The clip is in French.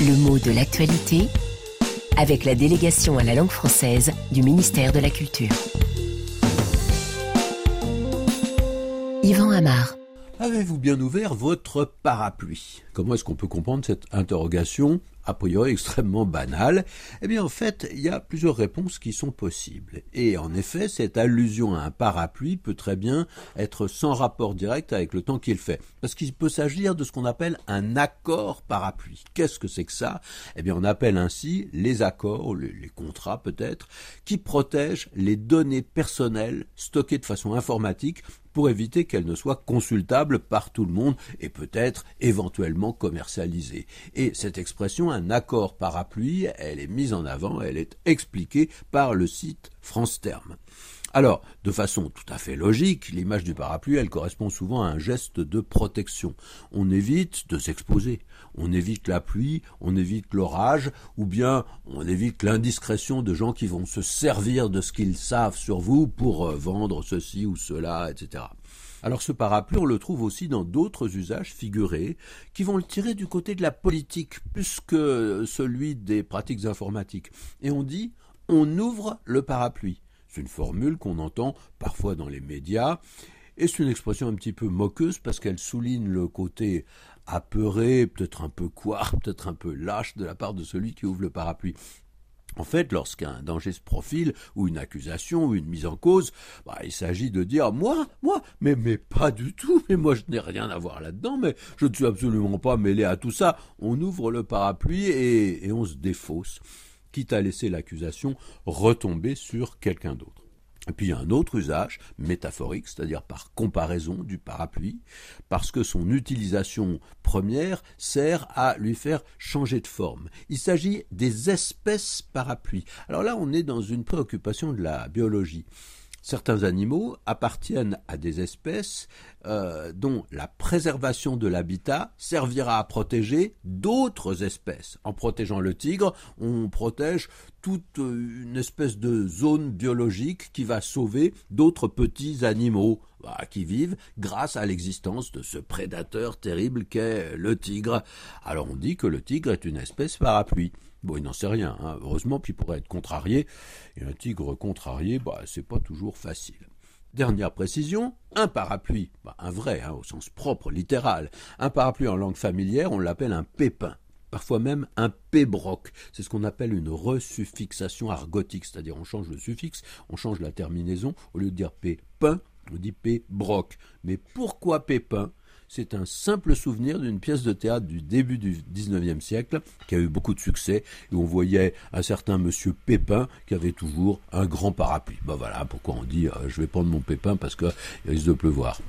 Le mot de l'actualité avec la délégation à la langue française du ministère de la Culture. Yvan Amar. Avez-vous bien ouvert votre parapluie? Comment est-ce qu'on peut comprendre cette interrogation a priori extrêmement banale Eh bien en fait, il y a plusieurs réponses qui sont possibles. Et en effet, cette allusion à un parapluie peut très bien être sans rapport direct avec le temps qu'il fait. Parce qu'il peut s'agir de ce qu'on appelle un accord parapluie. Qu'est-ce que c'est que ça? Eh bien on appelle ainsi les accords, les contrats peut-être, qui protègent les données personnelles stockées de façon informatique pour éviter qu'elles ne soient consultables par tout le monde et peut-être éventuellement commercialisées. Et cette expression, un accord parapluie, elle est mise en avant, elle est expliquée par le site France Terme. Alors, de façon tout à fait logique, l'image du parapluie, elle correspond souvent à un geste de protection. On évite de s'exposer, on évite la pluie, on évite l'orage, ou bien on évite l'indiscrétion de gens qui vont se servir de ce qu'ils savent sur vous pour euh, vendre ceci ou cela, etc. Alors ce parapluie, on le trouve aussi dans d'autres usages figurés qui vont le tirer du côté de la politique plus que celui des pratiques informatiques. Et on dit on ouvre le parapluie. C'est une formule qu'on entend parfois dans les médias. Et c'est une expression un petit peu moqueuse parce qu'elle souligne le côté apeuré, peut-être un peu couard, peut-être un peu lâche de la part de celui qui ouvre le parapluie. En fait, lorsqu'un danger se profile, ou une accusation, ou une mise en cause, bah, il s'agit de dire moi, moi, mais pas du tout, mais moi je n'ai rien à voir là-dedans, mais je ne suis absolument pas mêlé à tout ça. On ouvre le parapluie et on se défausse quitte à laisser l'accusation retomber sur quelqu'un d'autre. Et puis il y a un autre usage métaphorique, c'est-à-dire par comparaison du parapluie, parce que son utilisation première sert à lui faire changer de forme. Il s'agit des espèces parapluies. Alors là, on est dans une préoccupation de la biologie. Certains animaux appartiennent à des espèces euh, dont la préservation de l'habitat servira à protéger d'autres espèces. En protégeant le tigre, on protège toute une espèce de zone biologique qui va sauver d'autres petits animaux bah, qui vivent grâce à l'existence de ce prédateur terrible qu'est le tigre. Alors on dit que le tigre est une espèce parapluie. Bon, il n'en sait rien, hein. heureusement, puis il pourrait être contrarié. Et un tigre contrarié, bah, c'est pas toujours facile. Dernière précision, un parapluie, bah, un vrai, hein, au sens propre, littéral. Un parapluie en langue familière, on l'appelle un pépin parfois même un pébroc. C'est ce qu'on appelle une resuffixation argotique, c'est-à-dire on change le suffixe, on change la terminaison, au lieu de dire pépin, on dit pébroc. Mais pourquoi pépin? C'est un simple souvenir d'une pièce de théâtre du début du XIXe siècle qui a eu beaucoup de succès et on voyait un certain monsieur Pépin qui avait toujours un grand parapluie. Ben voilà pourquoi on dit euh, je vais prendre mon Pépin parce qu'il risque de pleuvoir.